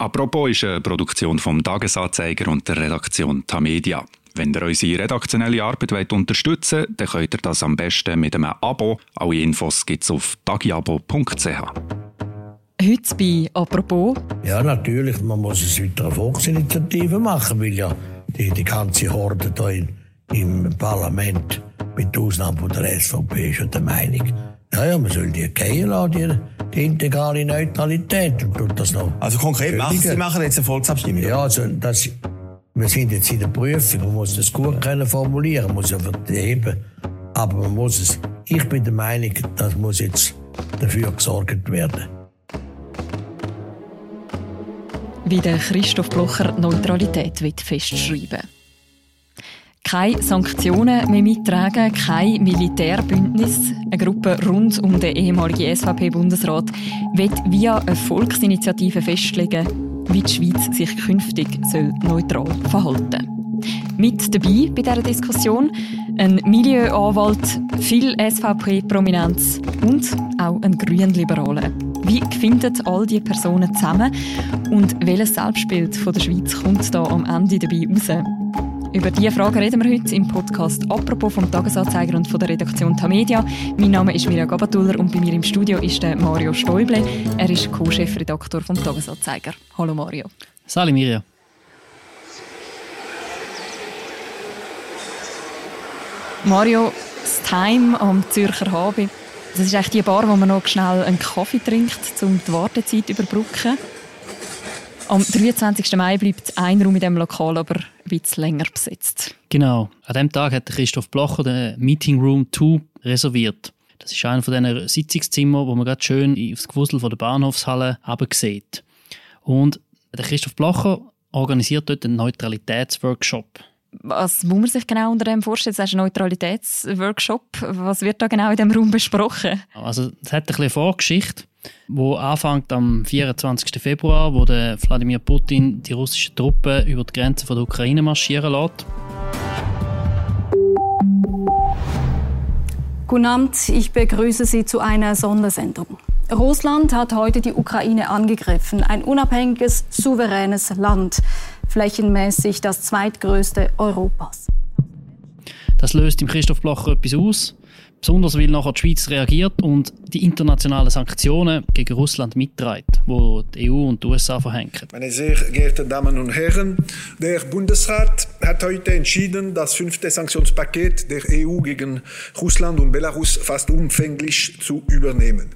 Apropos ist eine Produktion vom Tagesanzeiger und der Redaktion Tamedia. Wenn ihr unsere redaktionelle Arbeit wollt unterstützen wollt, dann könnt ihr das am besten mit einem Abo. Alle Infos gibt es auf tagiabo.ch. Heute bei «Apropos». Ja, natürlich, man muss es wieder eine Volksinitiative machen, weil ja die, die ganze Horde hier im Parlament, mit Ausnahme von der SVP, ist ja der Meinung, ja, ja, man soll die gehen lassen, die, die integrale Neutralität und tut das noch. Also konkret machen Sie machen jetzt eine Volksabstimmung? Ja, also das, wir sind jetzt in der Prüfung, man muss das gut können formulieren, man muss ja verheben, aber man muss es, ich bin der Meinung, das muss jetzt dafür gesorgt werden. Wie der Christoph Blocher Neutralität festschreiben will keine Sanktionen mehr mittragen, kein Militärbündnis. Eine Gruppe rund um den ehemaligen SVP-Bundesrat wird via eine Volksinitiative festlegen, wie die Schweiz sich künftig soll neutral verhalten. Mit dabei bei dieser Diskussion ein Milieuanwalt, viel SVP-Prominenz und auch ein Grünliberaler. Wie finden all diese Personen zusammen und welches Selbstbild von der Schweiz kommt da am Ende dabei raus? Über diese Frage reden wir heute im Podcast «Apropos» vom Tagesanzeiger und von der Redaktion Tamedia. Mein Name ist Mirja Gabatuller und bei mir im Studio ist der Mario Stäuble. Er ist Co-Chefredaktor vom Tagesanzeiger. Hallo Mario. Sali Mirja. Mario, das Time am Zürcher Habe, das ist echt die Bar, wo man noch schnell einen Kaffee trinkt, um die Wartezeit zu überbrücken. Am 23. Mai bleibt ein Raum in diesem Lokal aber bisschen länger besetzt. Genau. An diesem Tag hat Christoph Blocher den Meeting Room 2 reserviert. Das ist einer von diesen Sitzungszimmern, wo man gerade schön aufs Gewusel von der Bahnhofshalle sieht. Und der Christoph Blocher organisiert dort einen Neutralitätsworkshop. Was muss man sich genau unter dem vorstellen? Das ist ein Neutralitätsworkshop. Was wird da genau in diesem Raum besprochen? Also, es hat ein bisschen Vorgeschichte wo anfängt am 24. Februar, wo der Wladimir Putin die russischen Truppen über die Grenze von der Ukraine marschieren lässt. Guten Abend, ich begrüße Sie zu einer Sondersendung. Russland hat heute die Ukraine angegriffen, ein unabhängiges, souveränes Land, flächenmäßig das zweitgrößte Europas. Das löst im Christoph Blocher etwas aus. Besonders weil nachher die Schweiz reagiert und die internationalen Sanktionen gegen Russland mitträgt, wo die EU und die USA verhängen. Meine sehr geehrten Damen und Herren, der Bundesrat hat heute entschieden, das fünfte Sanktionspaket der EU gegen Russland und Belarus fast umfänglich zu übernehmen.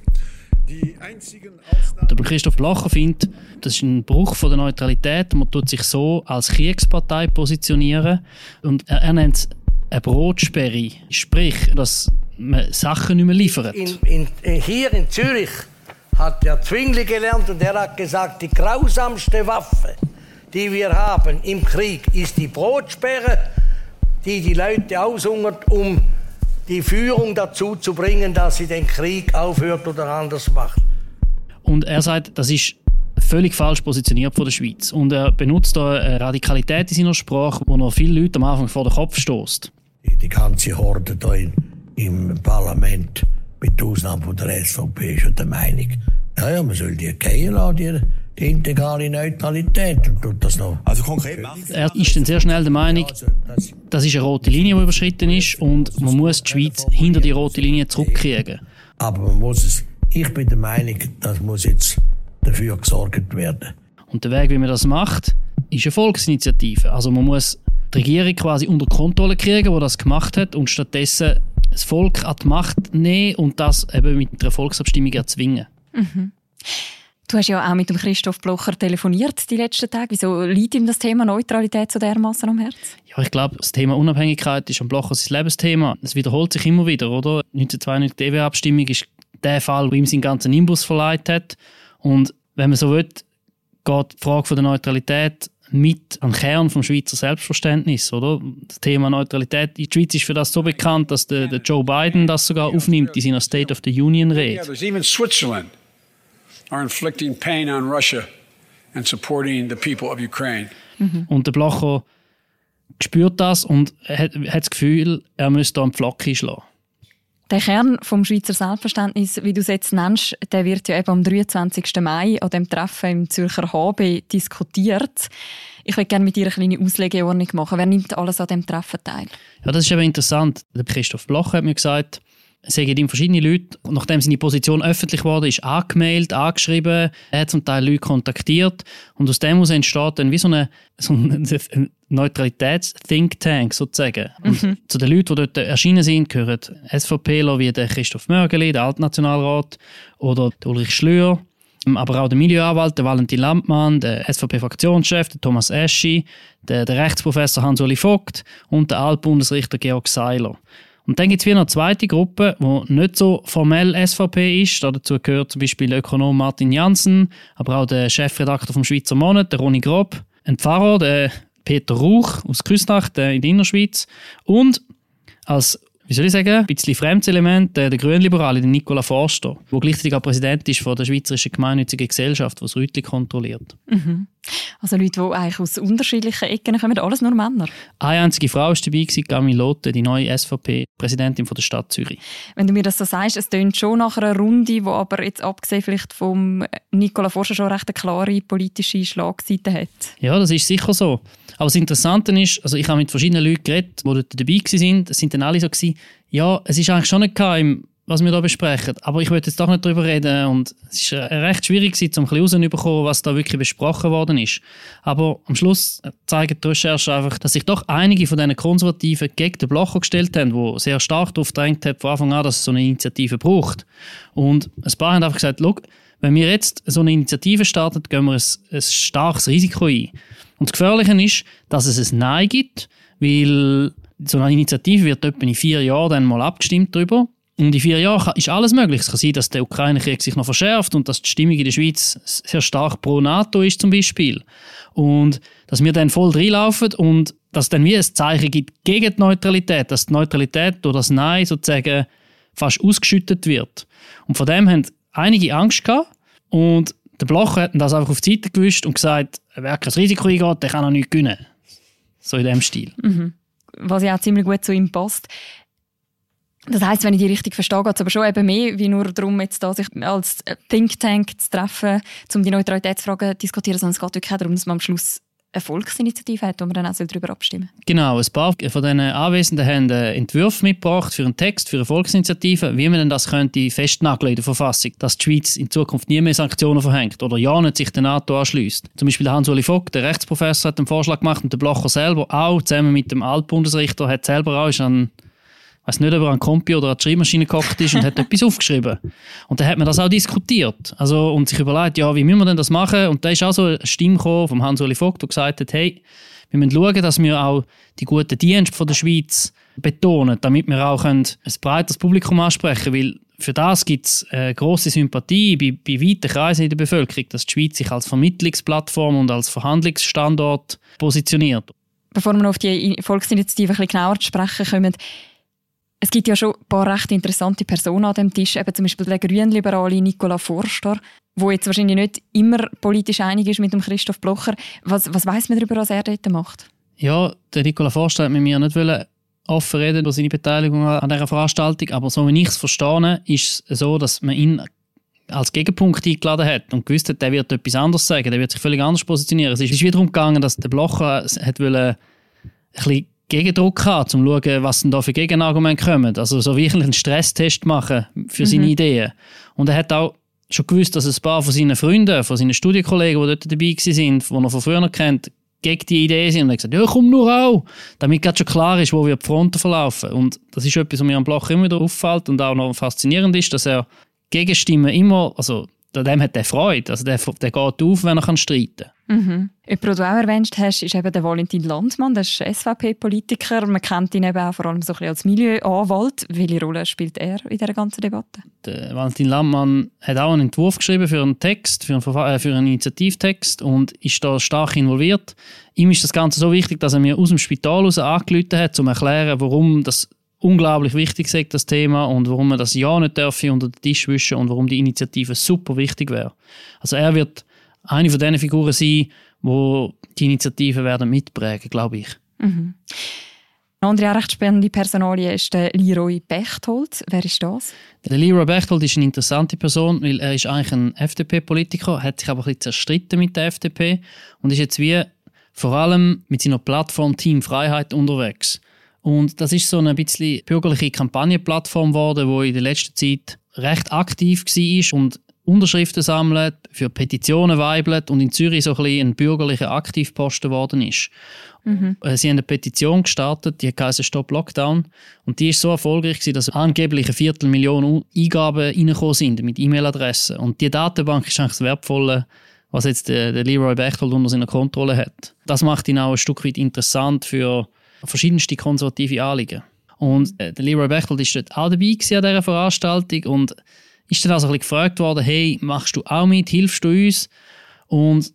Und der Christoph Lacher findet, das ist ein Bruch von der Neutralität. Man tut sich so als Kriegspartei positionieren und er, er nennt es eine Brotsperre. Sprich, dass man Sachen nicht mehr liefert. In, in, hier in Zürich hat der Zwingli gelernt und er hat gesagt, die grausamste Waffe, die wir haben im Krieg, ist die Brotsperre, die die Leute aushungert, um die Führung dazu zu bringen, dass sie den Krieg aufhört oder anders macht. Und er sagt, das ist völlig falsch positioniert von der Schweiz. Und er benutzt da eine Radikalität in seiner Sprache, wo noch viele Leute am Anfang vor den Kopf stoßt. Die, die ganze Horde hier in im Parlament, mit Ausnahme von der SVP, ist der Meinung, ja, ja, man soll die gehen lassen, die, die integrale Neutralität und tut das noch. Also konkret Er ist dann sehr schnell der Meinung, das ist eine rote Linie, die überschritten ist und man muss die Schweiz hinter die rote Linie zurückkriegen. Aber man muss es, ich bin der Meinung, das muss jetzt dafür gesorgt werden. Und der Weg, wie man das macht, ist eine Volksinitiative. Also man muss die Regierung quasi unter Kontrolle kriegen, die das gemacht hat und stattdessen das Volk an die Macht nehmen und das eben mit einer Volksabstimmung erzwingen. Mhm. Du hast ja auch mit dem Christoph Blocher telefoniert die letzten Tage. Wieso liegt ihm das Thema Neutralität so dermaßen am Herzen? Ja, ich glaube, das Thema Unabhängigkeit ist am Blocher sein Lebensthema. Es wiederholt sich immer wieder, oder? 1992 die EW-Abstimmung ist der Fall, wo ihm seinen ganzen Nimbus verleiht hat. Und wenn man so will, geht die Frage der Neutralität mit am Kern vom Schweizer Selbstverständnis, oder? Das Thema Neutralität. Die Schweiz ist für das so bekannt, dass der, der Joe Biden das sogar aufnimmt in seiner State of the Union Rede. Yeah, even Switzerland are inflicting pain on Russia and supporting the people of Ukraine. Mhm. Und der Blocher spürt das und hat, hat das Gefühl, er müsste da einen Pflock schlagen. Der Kern vom Schweizer Selbstverständnis, wie du es jetzt nennst, der wird ja eben am 23. Mai an dem Treffen im Zürcher HB diskutiert. Ich würde gerne mit dir eine kleine Auslegeordnung machen. Wer nimmt alles an dem Treffen teil? Ja, das ist eben interessant. Christoph Bloch hat mir gesagt, es haben ihm verschiedene Leute, nachdem seine Position öffentlich wurde, ist angemeldet, angeschrieben, er hat zum Teil Leute kontaktiert und aus dem entsteht dann wie so eine, so ein Neutralitäts-Think Tank sozusagen. Mhm. zu den Leuten, die dort erschienen sind, gehören SVPler wie der Christoph Mörgeli, der Altnationalrat oder der Ulrich Schlür, aber auch der Milieuanwalt, der Valentin Lampmann, der SVP-Fraktionschef, der Thomas Eschi, der, der Rechtsprofessor Hans-Uli Vogt und der Altbundesrichter Georg Seiler. Und dann gibt es wieder eine zweite Gruppe, die nicht so formell SVP ist. Dazu gehört zum Beispiel der Ökonom Martin Janssen, aber auch der Chefredakteur vom Schweizer Monat, der Ronny Grob, ein Pfarrer, der Peter Rauch aus Küsnacht in der Innerschweiz und als wie soll ich sagen, ein bisschen fremdes Element, der, der Grünliberale, der Nicola Forster, der gleichzeitig auch Präsident ist von der Schweizerischen Gemeinnützigen Gesellschaft, die das Rütli kontrolliert. Mhm. Also Leute, die eigentlich aus unterschiedlichen Ecken kommen, alles nur Männer? Eine einzige Frau war dabei, Camille Lotte, die neue SVP-Präsidentin der Stadt Zürich. Wenn du mir das so sagst, es klingt schon nach einer Runde, die aber jetzt abgesehen vielleicht vom Nicola Forster schon recht eine klare politische Schlagseite hat. Ja, das ist sicher so. Aber das Interessante ist, also ich habe mit verschiedenen Leuten geredet, die dort dabei waren, es sind dann alle so gewesen, ja, es ist eigentlich schon nicht geheim, was wir da besprechen, aber ich wollte jetzt doch nicht darüber reden und es war recht schwierig, um ein bisschen rauszubekommen, was da wirklich besprochen worden ist. Aber am Schluss zeigen die Recherche einfach, dass sich doch einige von diesen Konservativen gegen den Blocher gestellt haben, die sehr stark darauf gedrängt haben, von Anfang an, dass es so eine Initiative braucht. Und ein paar haben einfach gesagt, wenn wir jetzt so eine Initiative starten, gehen wir ein, ein starkes Risiko ein. Und das Gefährliche ist, dass es ein Nein gibt, weil so eine Initiative wird etwa in vier Jahren dann mal abgestimmt darüber. In vier Jahren ist alles möglich. Es kann sein, dass der Ukraine-Krieg sich noch verschärft und dass die Stimmung in der Schweiz sehr stark pro NATO ist zum Beispiel. Und dass wir dann voll reinlaufen und dass dann wie ein Zeichen gibt gegen die Neutralität, dass die Neutralität durch das Nein sozusagen fast ausgeschüttet wird. Und von dem haben einige Angst gehabt und der Blocher hat das einfach auf die Seite gewischt und gesagt, wer kein Risiko eingeht, der kann auch nichts gewinnen. So in dem Stil. Mhm. Was ja auch ziemlich gut zu ihm passt. Das heißt, wenn ich die richtig verstehe, geht es aber schon eben mehr wie nur darum, jetzt da sich als Think Tank zu treffen, um die Neutralitätsfragen zu diskutieren, sondern es geht wirklich auch darum, dass man am Schluss eine Volksinitiative hat, wo man dann auch darüber abstimmen Genau, ein paar von diesen Anwesenden haben Entwürfe mitgebracht für einen Text, für eine Volksinitiative, wie man denn das könnte festnageln in der Verfassung, dass die Schweiz in Zukunft nie mehr Sanktionen verhängt oder ja nicht sich der NATO anschließt. Zum Beispiel Hans-Uli Vogt, der Rechtsprofessor, hat einen Vorschlag gemacht und der Blocher selber auch, zusammen mit dem Altbundesrichter, hat selber auch an weiß nicht, ob er an Kompi oder an die Schreibmaschine gekocht ist und hat etwas aufgeschrieben. Und dann hat man das auch diskutiert. Also, und sich überlegt, ja, wie müssen wir denn das machen? Und da ist auch so eine Stimme vom Hans-Uli Vogt, der gesagt hat, hey, wir müssen schauen, dass wir auch die guten Dienste von der Schweiz betonen, damit wir auch ein breites Publikum ansprechen können. Weil für das gibt es äh, grosse Sympathie bei, bei weiten Kreisen in der Bevölkerung, dass die Schweiz sich als Vermittlungsplattform und als Verhandlungsstandort positioniert. Bevor wir auf die Volksinitiative ein bisschen genauer zu sprechen kommen, es gibt ja schon ein paar recht interessante Personen an dem Tisch, eben zum Beispiel der Grünliberale Nicola Forster, wo jetzt wahrscheinlich nicht immer politisch einig ist mit dem Christoph Blocher. Was, was weiß man darüber, was er dort macht? Ja, der Nicola Forster hat mit mir nicht offen reden über seine Beteiligung an dieser Veranstaltung, aber so wie ich es verstehe, ist es so, dass man ihn als Gegenpunkt eingeladen hat und gewusst hat, der wird etwas anderes sagen, der wird sich völlig anders positionieren. Es ist wieder darum gegangen, dass der Blocher hat wollen, ein bisschen Gegendruck haben, um zu schauen, was denn da für Gegenargumente kommen. Also so wirklich einen Stresstest machen für seine mhm. Ideen. Und er hat auch schon gewusst, dass ein paar von seinen Freunden, von seinen Studienkollegen, die dort dabei waren, die er von früher kennt, gegen die Idee sind und er hat gesagt, ja komm nur auch, damit gerade schon klar ist, wo wir die Fronten verlaufen. Und das ist etwas, was mir am Bloch immer wieder auffällt und auch noch faszinierend ist, dass er Gegenstimmen immer, also dem hat er Freude, also der, der geht auf, wenn er streiten kann. Mhm. Jemand, den du auch erwähnt hast, ist eben der Valentin Landmann, der ist SVP-Politiker. Man kennt ihn eben auch vor allem so ein bisschen als Milieuanwalt. Welche Rolle spielt er in dieser ganzen Debatte? Der Valentin Landmann hat auch einen Entwurf geschrieben für einen Text, für einen, äh, für einen Initiativtext und ist da stark involviert. Ihm ist das Ganze so wichtig, dass er mir aus dem Spital heraus angerufen hat, um zu erklären, warum das unglaublich wichtig ist, das Thema, und warum man das ja nicht dürfen unter den Tisch wischen und warum die Initiative super wichtig wäre. Also er wird eine von diesen Figuren sein, wo die Initiativen werden mitprägen, glaube ich. Mhm. Eine andere recht spannende Personalie ist der Leroy Bechtold. Wer ist das? Der Leroy Bechtold ist eine interessante Person, weil er ist eigentlich ein FDP-Politiker, hat sich aber ein bisschen zerstritten mit der FDP und ist jetzt wie vor allem mit seiner Plattform Team Freiheit unterwegs. Und das ist so eine bisschen bürgerliche Kampagnenplattform geworden, wo in der letzten Zeit recht aktiv war und Unterschriften sammelt, für Petitionen weibelt und in Zürich so ein, bisschen ein bürgerlicher Aktivposten geworden ist. Mhm. Sie haben eine Petition gestartet, die heißt Stop Lockdown. Und die ist so erfolgreich gewesen, dass angeblich eine Viertelmillion Eingaben reingekommen sind mit E-Mail-Adressen. Und die Datenbank ist eigentlich das Wertvolle, was jetzt der, der Leroy Bechtold unter seiner Kontrolle hat. Das macht ihn auch ein Stück weit interessant für verschiedenste konservative Anliegen. Und äh, der Leroy Bechtold ist dort auch dabei an dieser Veranstaltung und ist dann also ein bisschen gefragt worden, hey, machst du auch mit, hilfst du uns? Und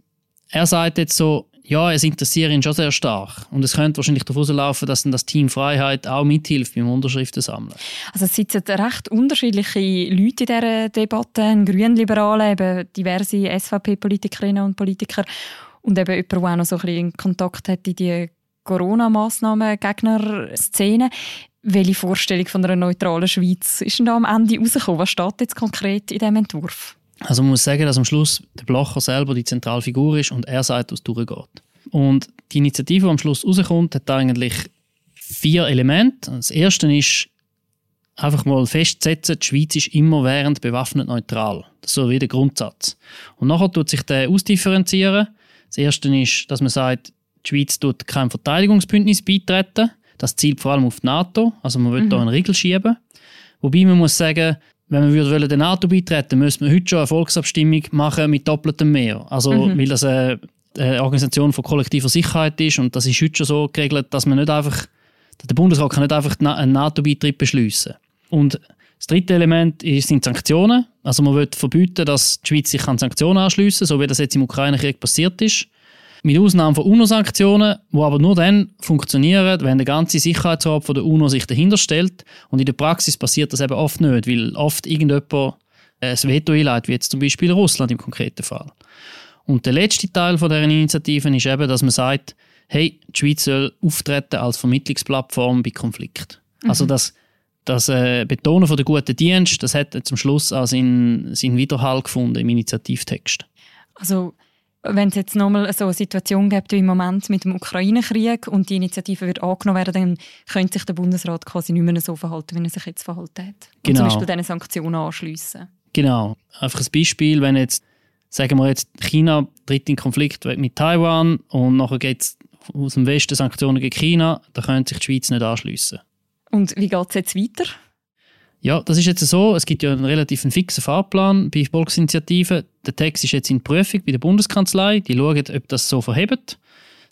er sagt jetzt so, ja, es interessiert ihn schon sehr stark. Und es könnte wahrscheinlich darauf laufen, dass dann das Team Freiheit auch mithilft beim Unterschriften sammeln. Also es sitzen recht unterschiedliche Leute in dieser Debatte, ein Grünliberale, eben diverse SVP-Politikerinnen und Politiker und eben jemand, der auch noch so ein bisschen Kontakt hat in die Corona-Massnahmen-Gegner-Szene. Welche Vorstellung von einer neutralen Schweiz ist denn da am Ende rausgekommen? Was steht jetzt konkret in diesem Entwurf? Also man muss sagen, dass am Schluss der Blocher selber die zentrale Figur ist und er sagt, was durchgeht. Und die Initiative, die am Schluss rauskommt, hat eigentlich vier Elemente. Das erste ist, einfach mal festzusetzen, die Schweiz ist immer während bewaffnet neutral. Das ist so wie der Grundsatz. Und nachher tut sich der ausdifferenzieren. Das erste ist, dass man sagt, die Schweiz tut kein Verteidigungsbündnis beitreten. Das zielt vor allem auf die NATO. Also man will mhm. da einen Riegel schieben. Wobei man muss sagen, wenn man würde der NATO beitreten müsste man heute schon eine Volksabstimmung machen mit doppeltem Mehr. Also, mhm. weil das eine, eine, Organisation von kollektiver Sicherheit ist und das ist heute schon so geregelt, dass man nicht einfach, der Bundesrat kann nicht einfach einen NATO-Beitritt beschließen. Und das dritte Element sind Sanktionen. Also man will verbieten, dass die Schweiz sich an Sanktionen anschliessen, so wie das jetzt im Ukraine-Krieg passiert ist. Mit Ausnahme von UNO-Sanktionen, die aber nur dann funktionieren, wenn der ganze Sicherheitsrat von der UNO sich dahinter stellt. Und in der Praxis passiert das eben oft nicht, weil oft irgendjemand ein Veto einleitet, wie jetzt zum Beispiel Russland im konkreten Fall. Und der letzte Teil von dieser Initiative ist eben, dass man sagt, hey, die Schweiz soll auftreten als Vermittlungsplattform bei Konflikten. Mhm. Also das, das äh, Betonen von der guten Dienst, das hat zum Schluss auch seinen, seinen Widerhall gefunden im Initiativtext. Also wenn es jetzt nochmal so eine Situation gibt wie im Moment mit dem Ukraine-Krieg und die Initiative wird angenommen werden, dann könnte sich der Bundesrat quasi nicht mehr so verhalten, wie er sich jetzt verhalten hat. Und genau. zum Beispiel diese Sanktionen anschliessen. Genau. Einfach ein Beispiel, wenn jetzt, sagen wir jetzt, China tritt in Konflikt mit Taiwan und nachher geht es aus dem Westen Sanktionen gegen China, dann könnte sich die Schweiz nicht anschliessen. Und wie geht es jetzt weiter? Ja, das ist jetzt so. Es gibt ja einen relativ fixen Fahrplan bei Volksinitiativen. Der Text ist jetzt in Prüfung bei der Bundeskanzlei. Die schauen, ob das so verhebt.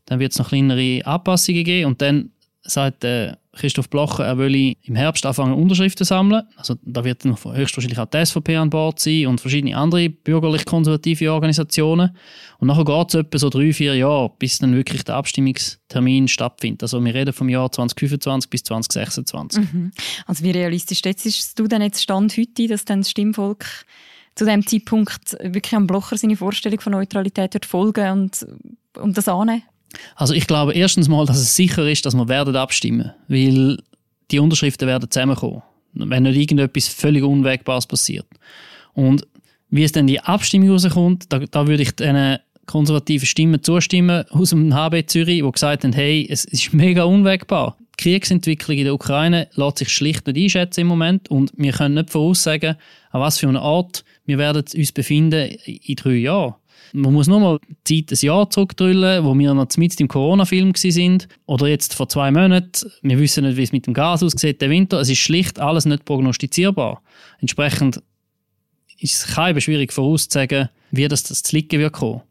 Dann wird es noch kleinere Anpassungen geben und dann sagt äh, Christoph Blocher, er will im Herbst anfangen, Unterschriften zu sammeln. Also da wird dann höchstwahrscheinlich auch die SVP an Bord sein und verschiedene andere bürgerlich-konservative Organisationen. Und nachher geht es etwa so drei, vier Jahre, bis dann wirklich der Abstimmungstermin stattfindet. Also wir reden vom Jahr 2025 bis 2026. Mhm. Also wie realistisch ist du denn jetzt Stand heute, dass dann das Stimmvolk zu dem Zeitpunkt wirklich am Blocher seine Vorstellung von Neutralität wird folgen und, und das annehmen? Also ich glaube erstens mal, dass es sicher ist, dass wir werden abstimmen, weil die Unterschriften werden zusammenkommen, wenn nicht irgendetwas völlig Unwägbares passiert. Und wie es dann die Abstimmung rauskommt, da, da würde ich den konservativen Stimmen zustimmen aus dem HB Zürich, die gesagt haben, hey, es ist mega unwägbar. Die Kriegsentwicklung in der Ukraine lässt sich schlicht nicht einschätzen im Moment und wir können nicht voraussagen, an was für einer Art wir werden uns befinden in drei Jahren. Man muss nur mal die Zeit ein Jahr zurückdrüllen, wo wir noch mit im Corona-Film sind. Oder jetzt vor zwei Monaten. Wir wissen nicht, wie es mit dem Gas aussieht, der Winter. Es ist schlicht alles nicht prognostizierbar. Entsprechend ist es kein schwierig vorauszusagen, wie das, das zu liegen wird kommen.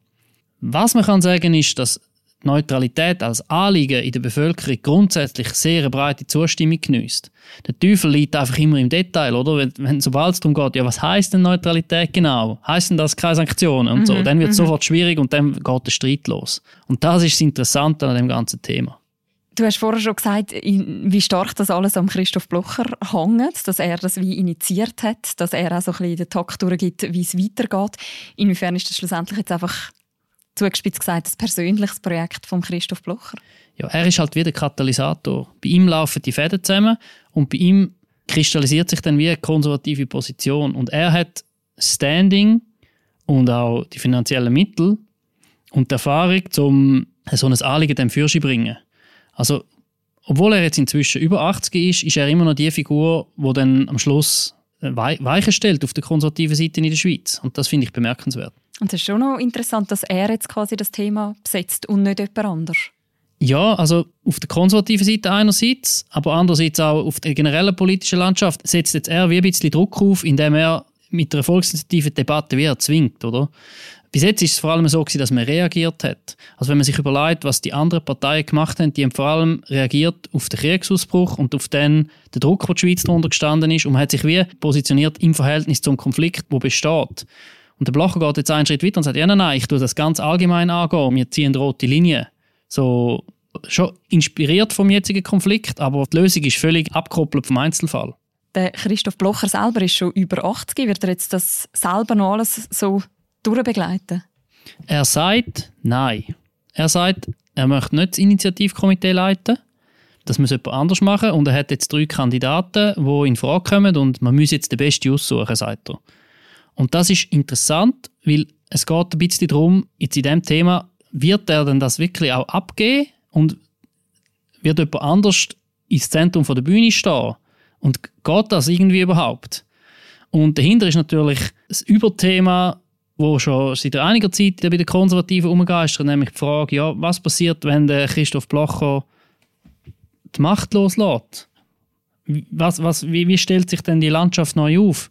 Was man kann sagen ist, dass Neutralität als Anliegen in der Bevölkerung grundsätzlich sehr eine breite Zustimmung genießt. Der Teufel liegt einfach immer im Detail, oder? Wenn, wenn sobald es darum geht, ja, was heißt denn Neutralität genau? Heißt denn das keine Sanktionen und mhm, so? Dann wird es mhm. sofort schwierig und dann geht der Streit los. Und das ist das Interessante an dem ganzen Thema. Du hast vorher schon gesagt, wie stark das alles am Christoph Blocher hängt, dass er das wie initiiert hat, dass er auch so ein bisschen den Takt durchgibt, wie es weitergeht. Inwiefern ist das schlussendlich jetzt einfach zugespitzt gesagt, ein persönliches Projekt von Christoph Blocher? Ja, er ist halt wie der Katalysator. Bei ihm laufen die Fäden zusammen und bei ihm kristallisiert sich dann wie eine konservative Position. Und er hat Standing und auch die finanziellen Mittel und die Erfahrung, um so ein Anliegen dem Fürsch zu bringen. Also, obwohl er jetzt inzwischen über 80 ist, ist er immer noch die Figur, die dann am Schluss Weichen stellt auf der konservativen Seite in der Schweiz. Und das finde ich bemerkenswert. Und es ist schon noch interessant, dass er jetzt quasi das Thema besetzt und nicht jemand anders. Ja, also auf der konservativen Seite einerseits, aber andererseits auch auf der generellen politischen Landschaft setzt jetzt er wie ein bisschen Druck auf, indem er mit der volksinitiativen Debatte wie erzwingt, oder? Bis jetzt ist es vor allem so gewesen, dass man reagiert hat. Also wenn man sich überlegt, was die anderen Parteien gemacht haben, die haben vor allem reagiert auf den Kriegsausbruch und auf den, den Druck, den die Schweiz darunter gestanden ist und man hat sich wie positioniert im Verhältnis zum Konflikt, wo besteht. Und der Blocher geht jetzt einen Schritt weiter und sagt, ja nein, nein, ich tue das ganz allgemein angehen, wir ziehen rote Linien. So, schon inspiriert vom jetzigen Konflikt, aber die Lösung ist völlig abgekoppelt vom Einzelfall. Der Christoph Blocher selber ist schon über 80. Wird er jetzt das selber noch alles so durchbegleiten? Er sagt nein. Er sagt, er möchte nicht das Initiativkomitee leiten. Das muss jemand anders machen. Und er hat jetzt drei Kandidaten, die in Frage kommen und man muss jetzt den Besten aussuchen, sagt er. Und das ist interessant, weil es geht ein bisschen darum, jetzt in diesem Thema, wird er denn das wirklich auch abgeben und wird jemand anders ins Zentrum der Bühne stehen? Und geht das irgendwie überhaupt? Und dahinter ist natürlich das Überthema, wo schon seit einiger Zeit bei den Konservativen umgeistert, nämlich die Frage, ja, was passiert, wenn der Christoph Blocher die Macht loslässt? Was, was, wie, wie stellt sich denn die Landschaft neu auf?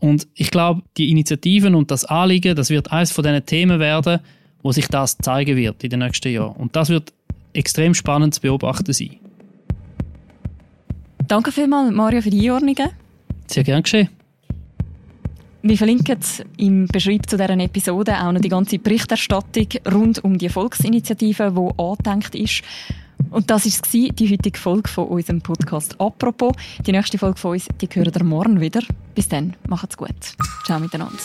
Und ich glaube, die Initiativen und das Anliegen, das wird eines von diesen Themen werden, wo sich das zeigen wird in den nächsten Jahren. Und das wird extrem spannend zu beobachten sein. Danke vielmals, Mario, für die Einordnungen. Sehr gern geschehen. Wir verlinken im Beschreib zu dieser Episode auch noch die ganze Berichterstattung rund um die Volksinitiative, die angedenkt ist. Und das war die heutige Folge von unserem Podcast «Apropos». Die nächste Folge von uns, die hören ihr morgen wieder. Bis dann, macht's gut. Ciao miteinander.